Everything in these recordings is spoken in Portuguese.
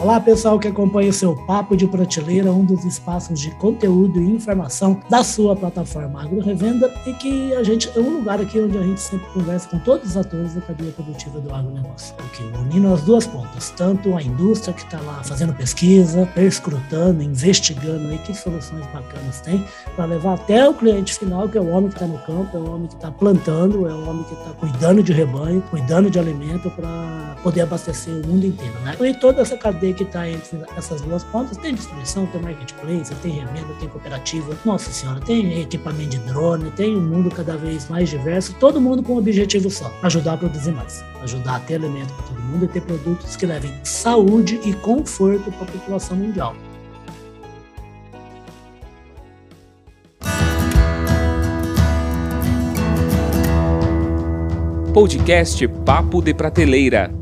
Olá, pessoal que acompanha o seu Papo de Prateleira, um dos espaços de conteúdo e informação da sua plataforma Agro Revenda e que a gente é um lugar aqui onde a gente sempre conversa com todos os atores da cadeia produtiva do agronegócio. Aqui, unindo as duas pontas, tanto a indústria que está lá fazendo pesquisa, perscrutando, investigando aí que soluções bacanas tem para levar até o cliente final, que é o homem que está no campo, é o homem que está plantando, é o homem que está cuidando de rebanho, cuidando de alimento para poder abastecer o mundo inteiro, né? E toda essa cadeia que está entre essas duas pontas. Tem distribuição, tem marketplace, tem revenda, tem cooperativa. Nossa senhora, tem equipamento de drone, tem um mundo cada vez mais diverso, todo mundo com um objetivo só: ajudar a produzir mais, ajudar a ter alimento para todo mundo e ter produtos que levem saúde e conforto para a população mundial. Podcast Papo de Prateleira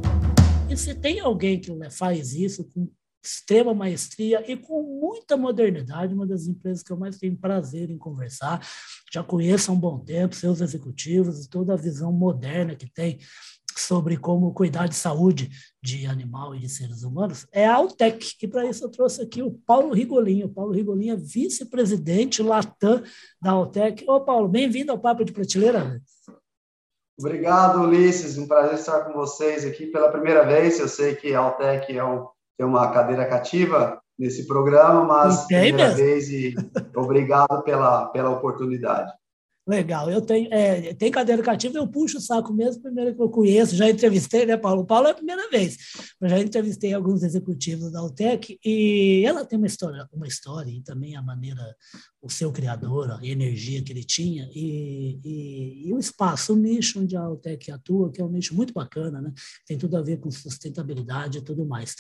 se tem alguém que faz isso com extrema maestria e com muita modernidade, uma das empresas que eu mais tenho prazer em conversar, já conheço há um bom tempo, seus executivos e toda a visão moderna que tem sobre como cuidar de saúde de animal e de seres humanos, é a Altec, e para isso eu trouxe aqui o Paulo Rigolinho. O Paulo Rigolinho é vice-presidente Latam da Altec. Ô, Paulo, bem-vindo ao Papo de Prateleira. Obrigado, Ulisses. Um prazer estar com vocês aqui pela primeira vez. Eu sei que a Altec é um, tem uma cadeira cativa nesse programa, mas primeira mesmo. vez e obrigado pela, pela oportunidade. Legal, eu tenho, é, tem cadeira cativa, eu puxo o saco mesmo, primeiro que eu conheço, já entrevistei, né, Paulo? O Paulo é a primeira vez, mas já entrevistei alguns executivos da Altec e ela tem uma história, uma história e também a maneira o seu criador, a energia que ele tinha e, e, e, o espaço, o nicho onde a Altec atua, que é um nicho muito bacana, né? tem tudo a ver com sustentabilidade e tudo mais.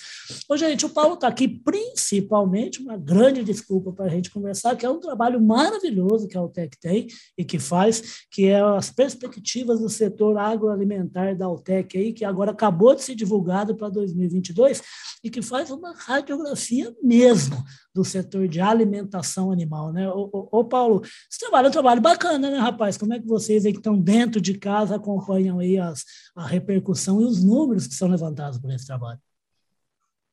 Ô, gente, o Paulo está aqui principalmente, uma grande desculpa para a gente conversar, que é um trabalho maravilhoso que a Altec tem e que faz, que é as perspectivas do setor agroalimentar da Altec, aí, que agora acabou de ser divulgado para 2022 e que faz uma radiografia mesmo do setor de alimentação animal, né? Ô, ô, ô, Paulo, esse trabalho é um trabalho bacana, né, rapaz? Como é que vocês aí que estão dentro de casa acompanham aí as, a repercussão e os números que são levantados por esse trabalho?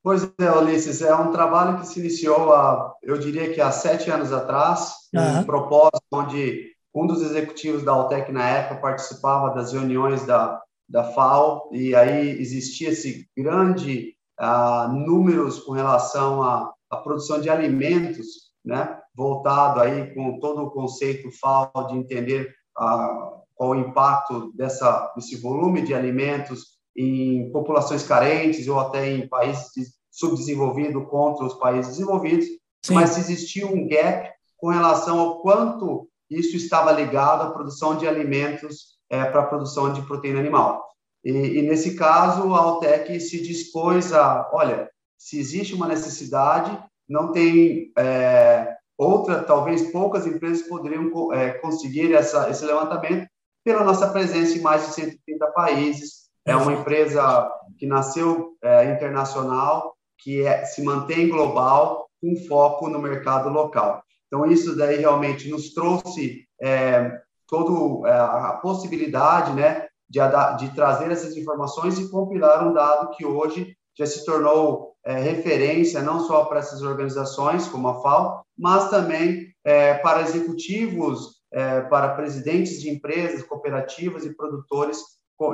Pois é, Ulisses, é um trabalho que se iniciou, há, eu diria que há sete anos atrás, uhum. um propósito onde um dos executivos da Altec na época participava das reuniões da, da FAO, e aí existia esse grande uh, números com relação a a produção de alimentos, né, voltado aí com todo o conceito FAO de entender ah, qual o impacto dessa, desse volume de alimentos em populações carentes ou até em países subdesenvolvidos contra os países desenvolvidos, Sim. mas existia um gap com relação ao quanto isso estava ligado à produção de alimentos é, para a produção de proteína animal. E, e, nesse caso, a Altec se dispôs a, olha, se existe uma necessidade, não tem é, outra, talvez poucas empresas poderiam é, conseguir essa, esse levantamento pela nossa presença em mais de 130 países. É uma empresa que nasceu é, internacional, que é, se mantém global, com foco no mercado local. Então, isso daí realmente nos trouxe é, toda é, a possibilidade né, de, de trazer essas informações e compilar um dado que hoje já se tornou é, referência não só para essas organizações, como a FAO, mas também é, para executivos, é, para presidentes de empresas, cooperativas e produtores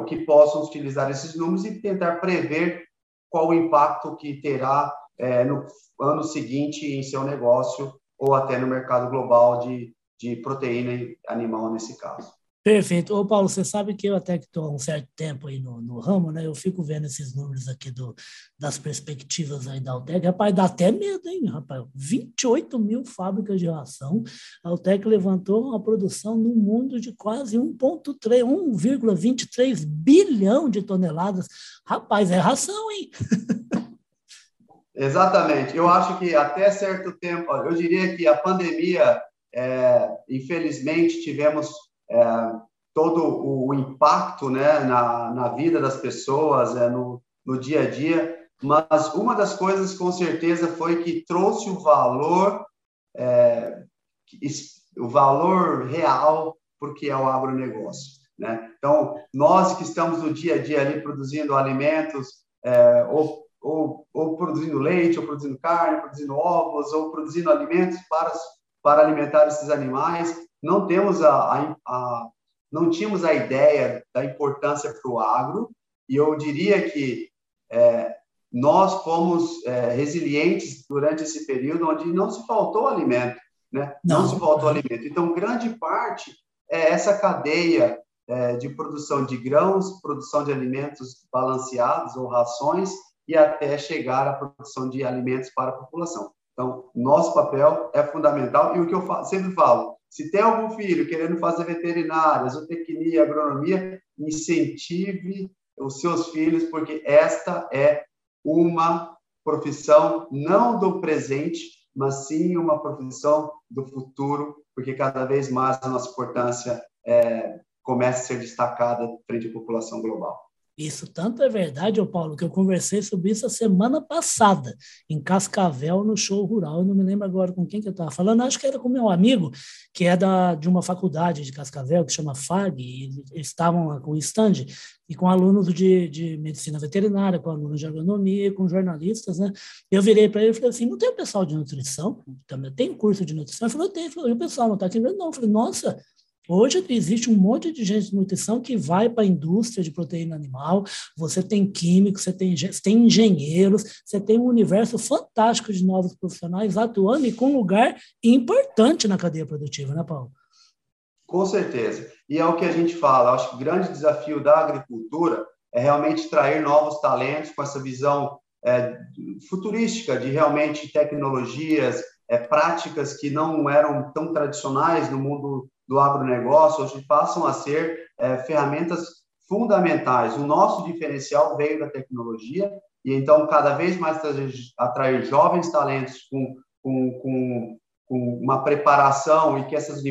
que possam utilizar esses números e tentar prever qual o impacto que terá é, no ano seguinte em seu negócio ou até no mercado global de, de proteína animal nesse caso. Perfeito. Ô, Paulo, você sabe que eu até que estou há um certo tempo aí no, no, ramo, né? Eu fico vendo esses números aqui do, das perspectivas aí da Altec. Rapaz, dá até medo, hein, rapaz? 28 mil fábricas de ração. A Altec levantou uma produção no mundo de quase 1,3, 1,23 bilhão de toneladas. Rapaz, é ração, hein? Exatamente. Eu acho que até certo tempo, eu diria que a pandemia, é, infelizmente, tivemos é, todo o impacto né, na, na vida das pessoas, é, no, no dia a dia, mas uma das coisas, com certeza, foi que trouxe o valor, é, o valor real porque é o agronegócio. Né? Então, nós que estamos no dia a dia ali produzindo alimentos, é, ou ou, ou produzindo leite, ou produzindo carne, produzindo ovos, ou produzindo alimentos para, para alimentar esses animais. Não temos a, a, a não tínhamos a ideia da importância para o agro, e eu diria que é, nós fomos é, resilientes durante esse período onde não se faltou alimento, né? Não, não se faltou alimento. Então, grande parte é essa cadeia é, de produção de grãos, produção de alimentos balanceados ou rações e até chegar à produção de alimentos para a população. Então, nosso papel é fundamental e o que eu sempre falo, se tem algum filho querendo fazer veterinária, zootecnia, agronomia, incentive os seus filhos, porque esta é uma profissão não do presente, mas sim uma profissão do futuro, porque cada vez mais a nossa importância é, começa a ser destacada frente à população global. Isso tanto é verdade, ô Paulo, que eu conversei sobre isso a semana passada, em Cascavel, no show rural. Eu não me lembro agora com quem que eu estava falando, acho que era com meu amigo, que é da, de uma faculdade de Cascavel, que chama FAG, e eles estavam com o stand, e com alunos de, de medicina veterinária, com alunos de agronomia, com jornalistas, né? Eu virei para ele e falei assim: não tem o pessoal de nutrição? Também tem curso de nutrição? Ele falou: tem. E o pessoal não está aqui? Não. Eu falei: nossa Hoje existe um monte de gente de nutrição que vai para a indústria de proteína animal, você tem químicos, você tem, você tem engenheiros, você tem um universo fantástico de novos profissionais atuando e com um lugar importante na cadeia produtiva, né, Paulo? Com certeza. E é o que a gente fala, acho que o grande desafio da agricultura é realmente trazer novos talentos com essa visão é, futurística de realmente tecnologias, é, práticas que não eram tão tradicionais no mundo do agronegócio hoje passam a ser é, ferramentas fundamentais. O nosso diferencial veio da tecnologia e então cada vez mais atrair jovens talentos com, com, com, com uma preparação e que essas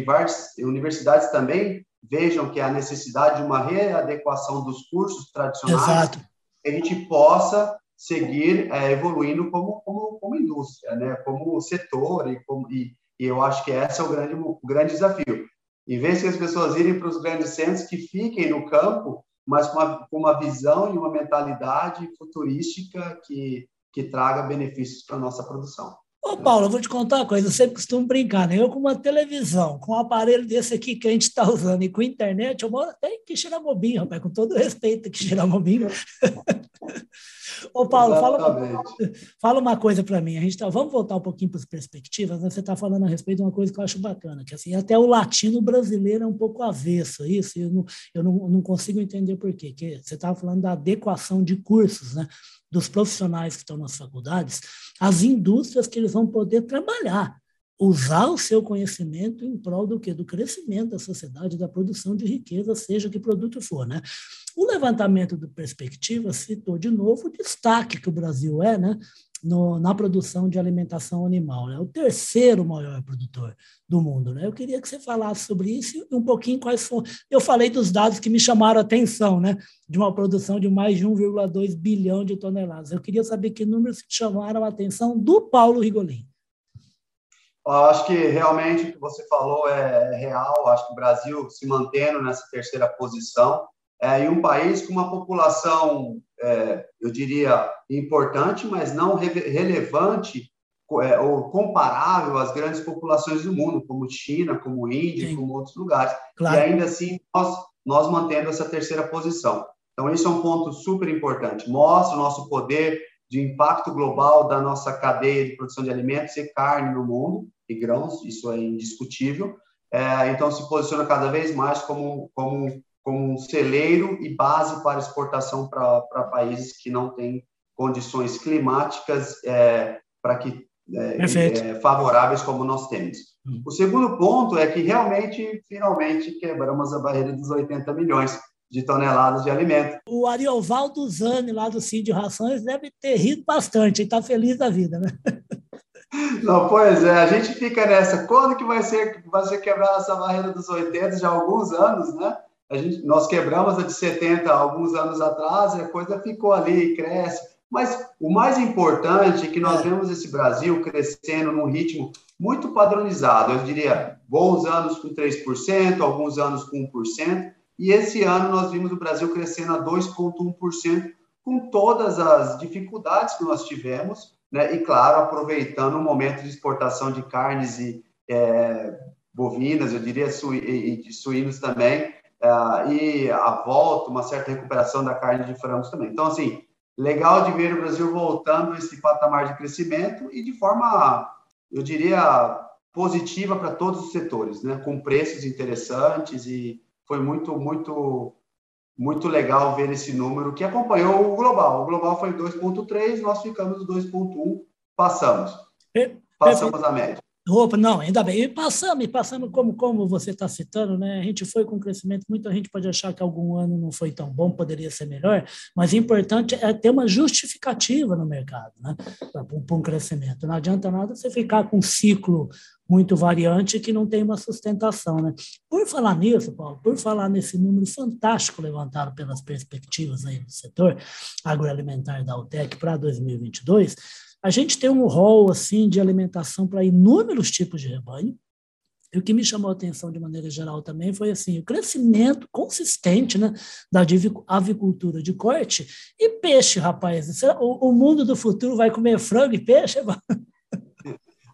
universidades também vejam que há necessidade de uma readequação dos cursos tradicionais, Exato. que a gente possa seguir é, evoluindo como, como, como indústria, né? como setor, e, como, e, e eu acho que esse é o grande, o grande desafio. Em vez que as pessoas irem para os grandes centros, que fiquem no campo, mas com uma, com uma visão e uma mentalidade futurística que, que traga benefícios para a nossa produção. Ô, Paulo, eu vou te contar uma coisa, eu sempre costumo brincar, né? Eu com uma televisão, com um aparelho desse aqui que a gente está usando e com internet, eu moro até em Quixeramobim, rapaz, com todo respeito a Quixeramobim. Ô, Paulo, fala, fala uma coisa para mim. A gente tá, vamos voltar um pouquinho para as perspectivas. Né? Você está falando a respeito de uma coisa que eu acho bacana, que assim, até o latino brasileiro é um pouco avesso a isso. Eu não, eu não, não consigo entender por quê. Que você estava falando da adequação de cursos, né? Dos profissionais que estão nas faculdades, às indústrias que eles vão poder trabalhar usar o seu conhecimento em prol do que do crescimento da sociedade, da produção de riqueza, seja que produto for, né? O levantamento do perspectiva citou de novo o destaque que o Brasil é, né, no, na produção de alimentação animal, né? O terceiro maior produtor do mundo, né? Eu queria que você falasse sobre isso e um pouquinho quais foram. Eu falei dos dados que me chamaram a atenção, né? De uma produção de mais de 1,2 bilhão de toneladas. Eu queria saber que números chamaram a atenção do Paulo Rigolin. Eu acho que realmente o que você falou é real. Acho que o Brasil se mantendo nessa terceira posição é, e um país com uma população, é, eu diria, importante, mas não re relevante é, ou comparável às grandes populações do mundo, como China, como Índia, Sim. como outros lugares. Claro. E ainda assim, nós, nós mantendo essa terceira posição. Então, isso é um ponto super importante. Mostra o nosso poder de impacto global da nossa cadeia de produção de alimentos e carne no mundo, e grãos, isso é indiscutível. É, então, se posiciona cada vez mais como, como, como um celeiro e base para exportação para países que não têm condições climáticas é, para que é, é, favoráveis como nós temos. Hum. O segundo ponto é que realmente, finalmente, quebramos a barreira dos 80 milhões de toneladas de alimento. O Ariovaldo Zani, lá do Cid Rações, deve ter rido bastante e está feliz da vida, né? Não, pois é, a gente fica nessa. Quando que vai ser, vai ser quebrada essa barreira dos 80 já há alguns anos, né? A gente, nós quebramos a de 70 alguns anos atrás e a coisa ficou ali, cresce. Mas o mais importante é que nós é. vemos esse Brasil crescendo num ritmo muito padronizado. Eu diria, bons anos com 3%, alguns anos com 1%, e esse ano nós vimos o Brasil crescendo a 2,1%, com todas as dificuldades que nós tivemos, né? E claro, aproveitando o momento de exportação de carnes e é, bovinas, eu diria, e de suínos também, é, e a volta, uma certa recuperação da carne de frangos também. Então, assim, legal de ver o Brasil voltando a esse patamar de crescimento e de forma, eu diria, positiva para todos os setores, né? Com preços interessantes e foi muito, muito muito legal ver esse número que acompanhou o global. O global foi 2,3, nós ficamos 2,1, passamos. Passamos a média. Opa, não, ainda bem. E passamos, e passamos como, como você está citando, né? A gente foi com crescimento, muita gente pode achar que algum ano não foi tão bom, poderia ser melhor, mas o importante é ter uma justificativa no mercado, né? Para um crescimento. Não adianta nada você ficar com um ciclo muito variante que não tem uma sustentação, né? Por falar nisso, Paulo, por falar nesse número fantástico levantado pelas perspectivas aí do setor agroalimentar da UTEC para 2022, a gente tem um rol assim de alimentação para inúmeros tipos de rebanho. E o que me chamou a atenção de maneira geral também foi assim, o crescimento consistente né, da avicultura de corte e peixe, rapaz. O, o mundo do futuro vai comer frango e peixe?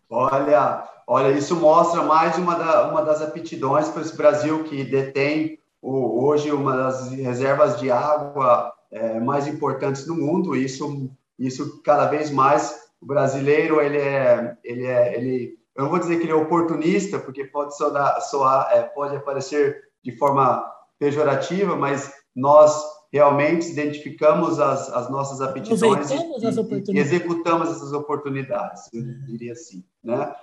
Olha, olha, isso mostra mais uma, da, uma das aptidões para esse Brasil que detém o, hoje uma das reservas de água é, mais importantes no mundo. Isso isso cada vez mais o brasileiro ele é ele é ele eu não vou dizer que ele é oportunista porque pode soar, soar é, pode aparecer de forma pejorativa mas nós realmente identificamos as, as nossas aptidões e, e, executamos essas oportunidades eu diria assim né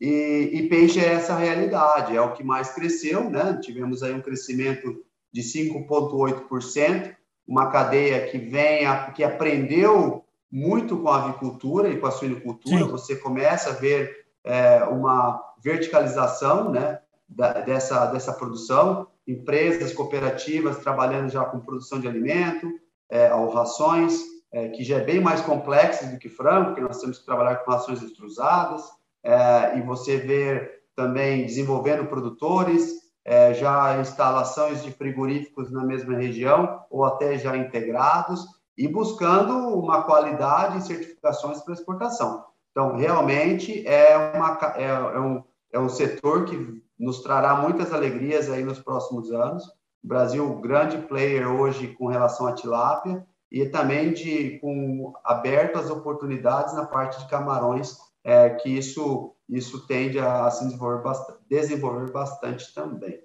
e, e, peixe é essa realidade é o que mais cresceu né tivemos aí um crescimento de 5,8%, uma cadeia que vem, a, que aprendeu muito com a avicultura e com a suinicultura. Sim. Você começa a ver é, uma verticalização né, da, dessa, dessa produção, empresas cooperativas trabalhando já com produção de alimento, é, ou rações, é, que já é bem mais complexo do que frango, porque nós temos que trabalhar com rações extrusadas, é, e você vê também desenvolvendo produtores, é, já instalações de frigoríficos na mesma região, ou até já integrados, e buscando uma qualidade e certificações para exportação. Então, realmente é, uma, é, é, um, é um setor que nos trará muitas alegrias aí nos próximos anos. O Brasil, grande player hoje com relação à tilápia e também de com aberto as oportunidades na parte de camarões, é, que isso isso tende a se desenvolver bastante, desenvolver bastante também.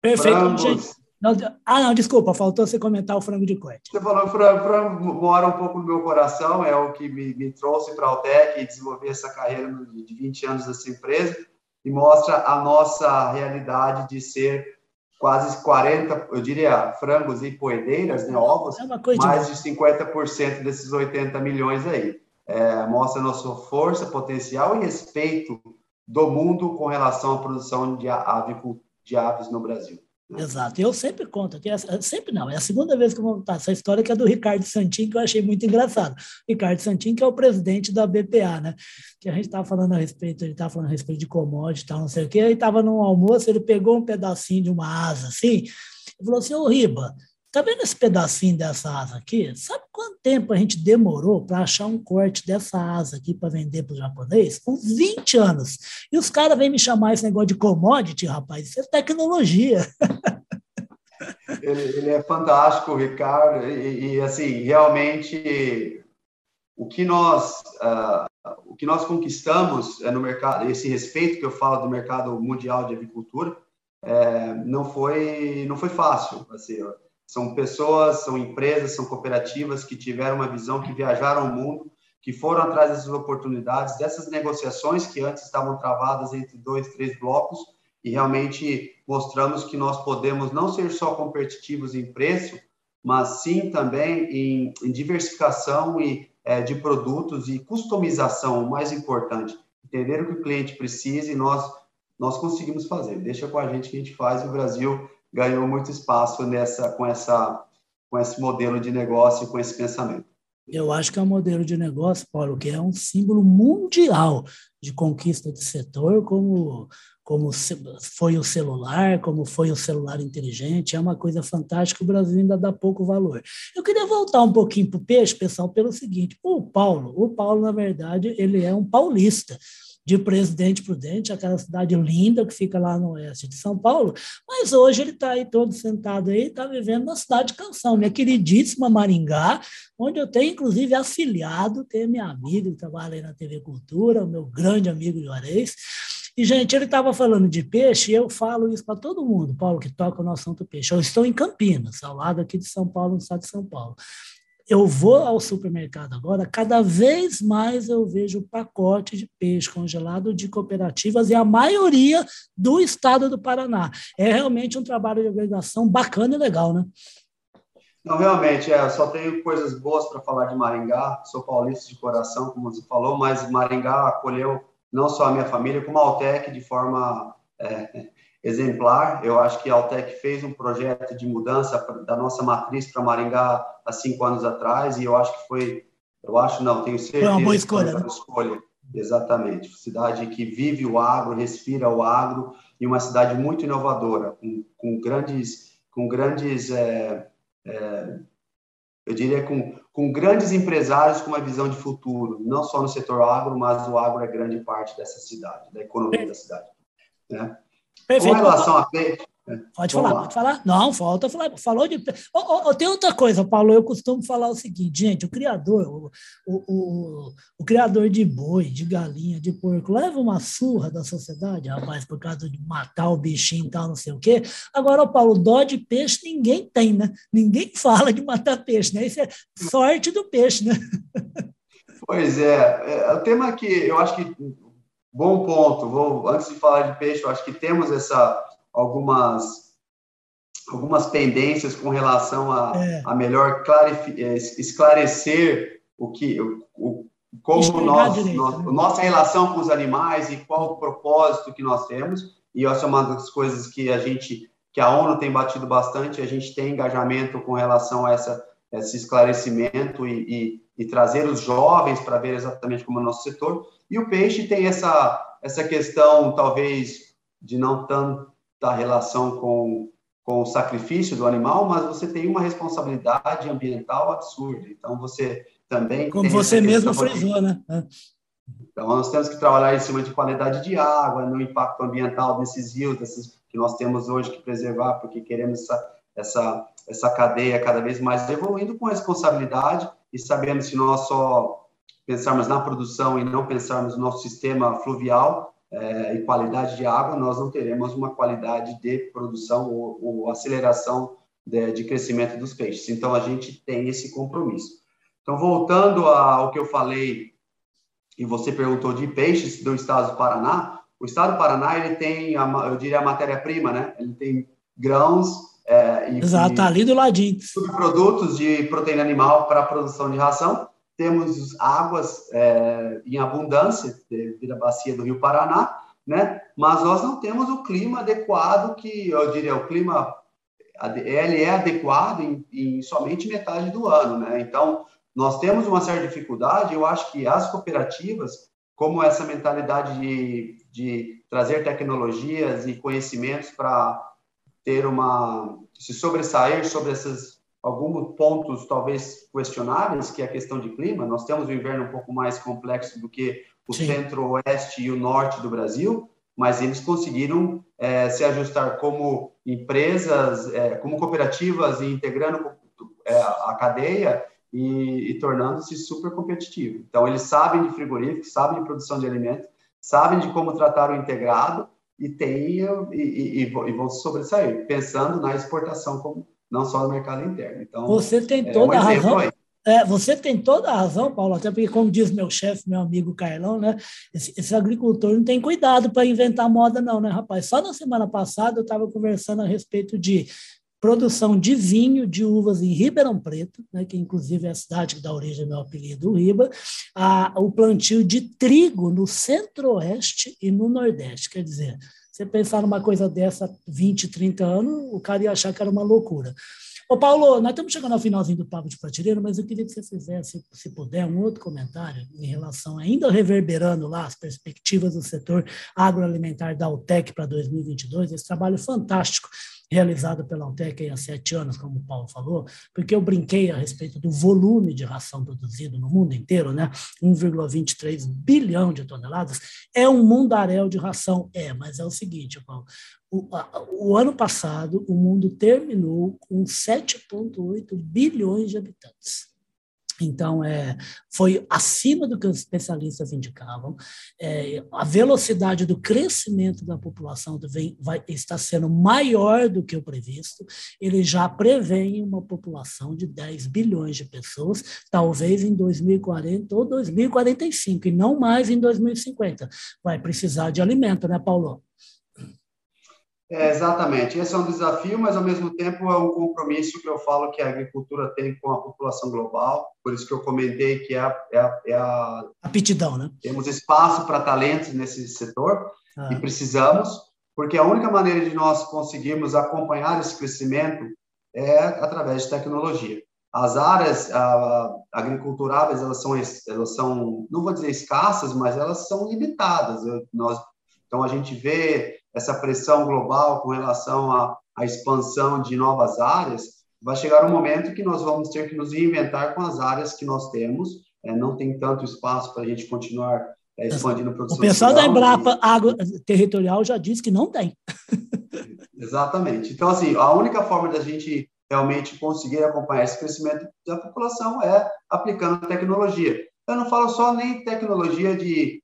Perfeito, Frangos, gente. Não, ah, não, desculpa, faltou você comentar o frango de corte. Você falou frango, frango mora um pouco no meu coração, é o que me, me trouxe para a Altec e desenvolver essa carreira de 20 anos dessa empresa e mostra a nossa realidade de ser quase 40, eu diria, frangos e poedeiras, né, ovos, é mais de 50% desses 80 milhões aí. É, mostra a nossa força, potencial e respeito do mundo com relação à produção de, de aves no Brasil. Exato. Eu sempre conto, que é, sempre não, é a segunda vez que eu vou contar essa história que é do Ricardo Santin, que eu achei muito engraçado. Ricardo Santin, que é o presidente da BPA, né? Que a gente estava falando a respeito, ele estava falando a respeito de commodity e tal, não sei o quê, aí estava num almoço, ele pegou um pedacinho de uma asa assim, e falou assim, ô Riba, Tá vendo esse pedacinho dessa asa aqui? Sabe quanto tempo a gente demorou para achar um corte dessa asa aqui para vender para o japonês? Uns 20 anos. E os caras vêm me chamar esse negócio de commodity, rapaz, isso é tecnologia. Ele, ele é fantástico, Ricardo, e, e, assim, realmente o que nós uh, o que nós conquistamos é no mercado, esse respeito que eu falo do mercado mundial de agricultura, é, não foi não foi fácil, assim, são pessoas, são empresas, são cooperativas que tiveram uma visão, que viajaram o mundo, que foram atrás dessas oportunidades, dessas negociações que antes estavam travadas entre dois, três blocos, e realmente mostramos que nós podemos não ser só competitivos em preço, mas sim também em, em diversificação e, é, de produtos e customização, o mais importante, entender o que o cliente precisa e nós, nós conseguimos fazer. Deixa com a gente que a gente faz e o Brasil ganhou muito espaço nessa com essa com esse modelo de negócio, com esse pensamento. Eu acho que é um modelo de negócio, Paulo, que é um símbolo mundial de conquista de setor, como, como foi o celular, como foi o celular inteligente, é uma coisa fantástica, o Brasil ainda dá pouco valor. Eu queria voltar um pouquinho para o peixe, pessoal, pelo seguinte, o Paulo, o Paulo, na verdade, ele é um paulista, de Presidente Prudente, aquela cidade linda que fica lá no oeste de São Paulo, mas hoje ele está aí todo sentado aí, está vivendo na cidade de Canção, minha queridíssima Maringá, onde eu tenho, inclusive, afiliado, tenho minha amiga que trabalha aí na TV Cultura, meu grande amigo Juarez, e, gente, ele estava falando de peixe, e eu falo isso para todo mundo, Paulo, que toca o nosso assunto peixe. Eu estou em Campinas, ao lado aqui de São Paulo, no estado de São Paulo eu vou ao supermercado agora, cada vez mais eu vejo pacote de peixe congelado de cooperativas e a maioria do estado do Paraná. É realmente um trabalho de organização bacana e legal, né? Não, realmente, é, só tenho coisas boas para falar de Maringá, sou paulista de coração, como você falou, mas Maringá acolheu não só a minha família, como a Altec de forma é, exemplar. Eu acho que a Altec fez um projeto de mudança da nossa matriz para Maringá há cinco anos atrás e eu acho que foi, eu acho não, tenho certeza. Foi uma boa escolha. Uma né? escolha. Exatamente. Cidade que vive o agro, respira o agro e uma cidade muito inovadora, com, com grandes, com grandes, é, é, eu diria com, com grandes empresários com uma visão de futuro, não só no setor agro, mas o agro é grande parte dessa cidade, da economia da cidade. Né? Perfeito. Com relação a peixe. Pode falar, pode falar. Não, falta falar. Falou de. Oh, oh, tem outra coisa, Paulo. Eu costumo falar o seguinte, gente: o criador, o, o, o, o, criador de boi, de galinha, de porco, leva uma surra da sociedade, rapaz, por causa de matar o bichinho e tal, não sei o quê. Agora, Paulo, dó de peixe ninguém tem, né? Ninguém fala de matar peixe, né? Isso é sorte do peixe, né? Pois é. é o tema que eu acho que Bom ponto. Vou, antes de falar de peixe, eu acho que temos essa algumas algumas pendências com relação a, é. a melhor é, esclarecer o que o, como nós, nós, né? nossa relação com os animais e qual o propósito que nós temos e essa é uma das coisas que a gente que a ONU tem batido bastante a gente tem engajamento com relação a essa esse esclarecimento e, e, e trazer os jovens para ver exatamente como é o nosso setor e o peixe tem essa, essa questão, talvez, de não tanta relação com, com o sacrifício do animal, mas você tem uma responsabilidade ambiental absurda. Então, você também. Como você mesmo frisou, né? É. Então, nós temos que trabalhar em cima de qualidade de água, no impacto ambiental desses rios, desses que nós temos hoje que preservar, porque queremos essa, essa, essa cadeia cada vez mais evoluindo com responsabilidade e sabendo se nós só pensarmos na produção e não pensarmos no nosso sistema fluvial é, e qualidade de água, nós não teremos uma qualidade de produção ou, ou aceleração de, de, crescimento dos peixes. Então, a gente tem esse compromisso. Então, voltando ao que eu falei, e você perguntou de peixes do estado do Paraná, o estado do Paraná, ele tem, eu diria, a matéria-prima, né? Ele tem grãos... É, e, Exato, tá ali do ladinho. Subprodutos de proteína animal para a produção de ração, temos águas é, em abundância devido à bacia do Rio Paraná, né? Mas nós não temos o clima adequado que eu diria o clima ele é adequado em, em somente metade do ano, né? Então nós temos uma certa dificuldade. Eu acho que as cooperativas, como essa mentalidade de, de trazer tecnologias e conhecimentos para ter uma se sobressair sobre essas alguns pontos talvez questionáveis, que é a questão de clima. Nós temos um inverno um pouco mais complexo do que o centro-oeste e o norte do Brasil, mas eles conseguiram é, se ajustar como empresas, é, como cooperativas, e integrando é, a cadeia e, e tornando-se super competitivo. Então, eles sabem de frigorífico, sabem de produção de alimentos, sabem de como tratar o integrado e, tem, e, e, e vão sobressair, pensando na exportação como não só no mercado interno. Então, você tem toda é um a razão. É, você tem toda a razão, Paulo, até porque, como diz meu chefe, meu amigo Carlão, né? Esse, esse agricultor não tem cuidado para inventar moda, não, né, rapaz? Só na semana passada eu estava conversando a respeito de produção de vinho de uvas em Ribeirão Preto, né, que inclusive é a cidade que dá origem ao meu apelido, Riba, a, o plantio de trigo no centro-oeste e no nordeste. Quer dizer, você pensar numa coisa dessa 20, 30 anos, o cara ia achar que era uma loucura. Ô, Paulo, nós estamos chegando ao finalzinho do papo de prateleira, mas eu queria que você fizesse, se puder, um outro comentário em relação, ainda reverberando lá as perspectivas do setor agroalimentar da UTEC para 2022, esse trabalho fantástico realizado pela Altec há sete anos, como o Paulo falou, porque eu brinquei a respeito do volume de ração produzido no mundo inteiro, né? 1,23 bilhão de toneladas, é um mundaréu de ração. É, mas é o seguinte, Paulo, o, o ano passado o mundo terminou com 7,8 bilhões de habitantes. Então, é, foi acima do que os especialistas indicavam. É, a velocidade do crescimento da população vem, vai, está sendo maior do que o previsto. Eles já prevêem uma população de 10 bilhões de pessoas, talvez em 2040 ou 2045, e não mais em 2050. Vai precisar de alimento, né, Paulo? É, exatamente. Esse é um desafio, mas ao mesmo tempo é um compromisso que eu falo que a agricultura tem com a população global. Por isso que eu comentei que é a, é a, é a aptidão, né? Temos espaço para talentos nesse setor ah. e precisamos, porque a única maneira de nós conseguirmos acompanhar esse crescimento é através de tecnologia. As áreas agriculturáveis elas são elas são não vou dizer escassas, mas elas são limitadas. Eu, nós então a gente vê essa pressão global com relação à, à expansão de novas áreas, vai chegar um momento que nós vamos ter que nos reinventar com as áreas que nós temos. É, não tem tanto espaço para a gente continuar é, expandindo a produção. O pessoal da Embrapa Água Territorial já disse que não tem. Exatamente. Então, assim, a única forma da gente realmente conseguir acompanhar esse crescimento da população é aplicando tecnologia. Eu não falo só nem tecnologia de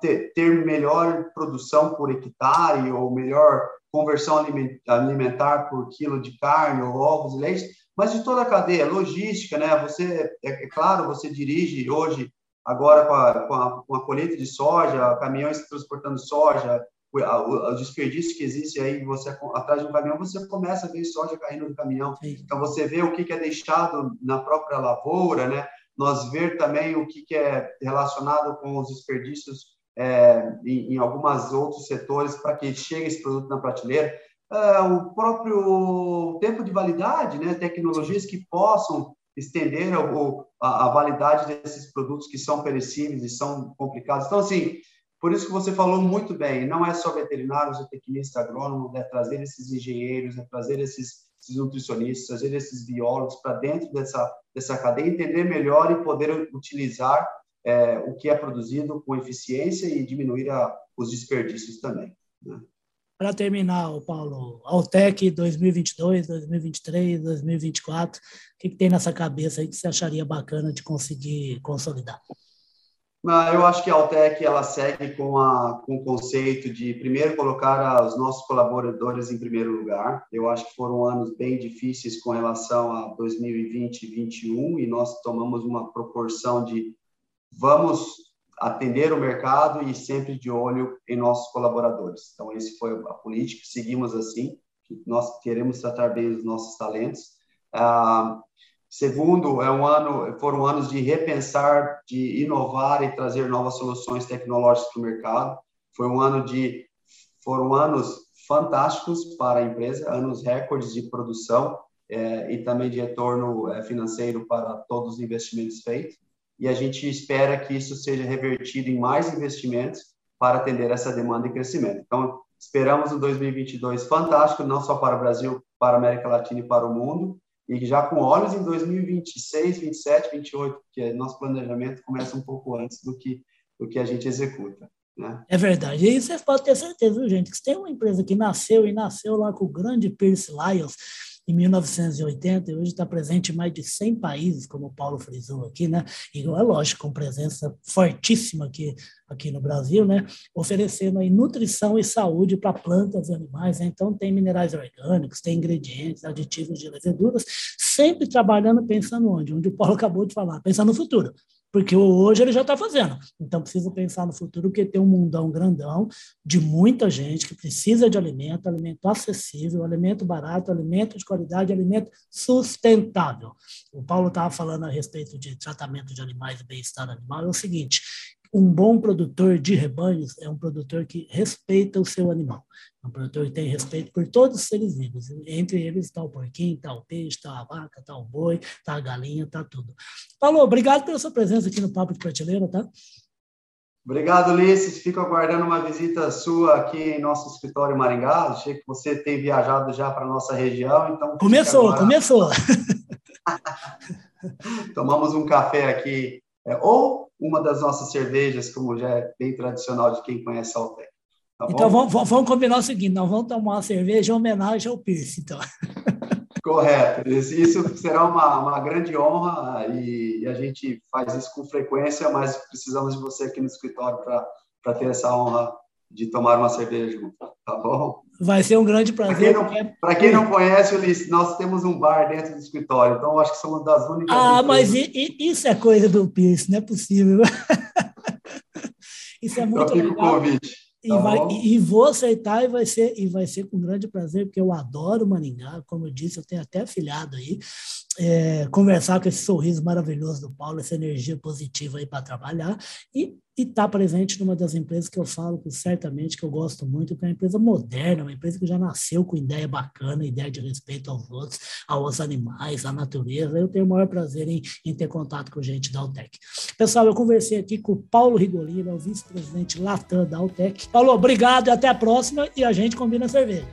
ter, ter melhor produção por hectare ou melhor conversão alimentar por quilo de carne ou ovos e leite, mas de toda a cadeia, logística, né? Você, é, é claro, você dirige hoje, agora com a, com a, com a colheita de soja, caminhões transportando soja, o, desperdício que existe aí, você atrás de um caminhão, você começa a ver soja caindo do caminhão. Então, você vê o que é deixado na própria lavoura, né? Nós ver também o que, que é relacionado com os desperdícios é, em, em alguns outros setores para que chegue esse produto na prateleira. É, o próprio tempo de validade, né, tecnologias que possam estender o, a, a, validade desses produtos que são perecíveis e são complicados. Então, assim, por isso que você falou muito bem, não é só veterinários, é tecnista agrônomo, é trazer esses engenheiros, é trazer esses esses nutricionistas, trazer esses biólogos para dentro dessa, dessa cadeia, entender melhor e poder utilizar é, o que é produzido com eficiência e diminuir a, os desperdícios também. Né? Para terminar, Paulo, Altec 2022, 2023, 2024, o que, que tem nessa cabeça aí que você acharia bacana de conseguir consolidar? Eu acho que a Altec ela segue com, a, com o conceito de primeiro colocar os nossos colaboradores em primeiro lugar. Eu acho que foram anos bem difíceis com relação a 2020 e 2021 e nós tomamos uma proporção de vamos atender o mercado e sempre de olho em nossos colaboradores. Então esse foi a política, seguimos assim. Nós queremos tratar bem os nossos talentos. Ah, Segundo, é um ano, foram anos de repensar, de inovar e trazer novas soluções tecnológicas para o mercado. Foi um ano de, foram anos fantásticos para a empresa, anos recordes de produção é, e também de retorno é, financeiro para todos os investimentos feitos. E a gente espera que isso seja revertido em mais investimentos para atender essa demanda e crescimento. Então, esperamos um 2022 fantástico, não só para o Brasil, para a América Latina e para o mundo e já com olhos em 2026, 27, 28, porque nosso planejamento começa um pouco antes do que, do que a gente executa. Né? É verdade. E vocês podem ter certeza, viu, gente, que se tem uma empresa que nasceu e nasceu lá com o grande Pierce Lyons, em 1980 e hoje está presente em mais de 100 países, como o Paulo frisou aqui, né? E é lógico, com presença fortíssima aqui, aqui no Brasil, né? Oferecendo aí nutrição e saúde para plantas e animais, né? Então tem minerais orgânicos, tem ingredientes, aditivos de leveduras, sempre trabalhando pensando onde? Onde o Paulo acabou de falar, pensando no futuro porque hoje ele já está fazendo. Então precisa pensar no futuro, porque tem um mundão grandão de muita gente que precisa de alimento, alimento acessível, alimento barato, alimento de qualidade, alimento sustentável. O Paulo estava falando a respeito de tratamento de animais e bem-estar animal, é o seguinte, um bom produtor de rebanhos é um produtor que respeita o seu animal. É um produtor que tem respeito por todos os seres vivos. Entre eles está o porquinho, está o peixe, está a vaca, está o boi, está a galinha, está tudo. Paulo, obrigado pela sua presença aqui no Papo de Prateleira, tá? Obrigado, Ulisses. Fico aguardando uma visita sua aqui em nosso escritório em Maringá. Achei que você tem viajado já para a nossa região, então... Começou, agora... começou. Tomamos um café aqui, é, ou uma das nossas cervejas, como já é bem tradicional de quem conhece a Altec. Tá então vamos, vamos, combinar o seguinte: nós vamos tomar uma cerveja em homenagem ao Pierce, então. Correto. Isso será uma, uma grande honra e, e, a gente faz isso com frequência, mas precisamos de você aqui no escritório para ter essa honra de tomar uma cerveja junto, tá bom? Vai ser um grande prazer. Para quem, não, quem não conhece, Ulisses, nós temos um bar dentro do escritório, então acho que somos das únicas. Ah, mas e, e, isso é coisa do Pierce, não é possível. isso é muito legal. O convite. E, tá vai, e, vou aceitar e vai ser e vai ser com grande prazer, porque eu adoro Maringá, como eu disse, eu tenho até afilhado aí, é, conversar com esse sorriso maravilhoso do Paulo, essa energia positiva aí para trabalhar e estar tá presente numa das empresas que eu falo que certamente que eu gosto muito, que é uma empresa moderna, uma empresa que já nasceu com ideia bacana, ideia de respeito aos outros, aos animais, à natureza. Eu tenho o maior prazer em, em ter contato com gente da Altec. Pessoal, eu conversei aqui com o Paulo Rigolino, é o vice-presidente Latam da Altec. Paulo, obrigado e até a próxima e a gente combina a cerveja.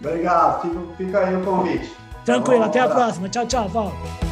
Obrigado, fica, fica aí o convite. Tranquilo, até a próxima. Tchau, tchau, Val.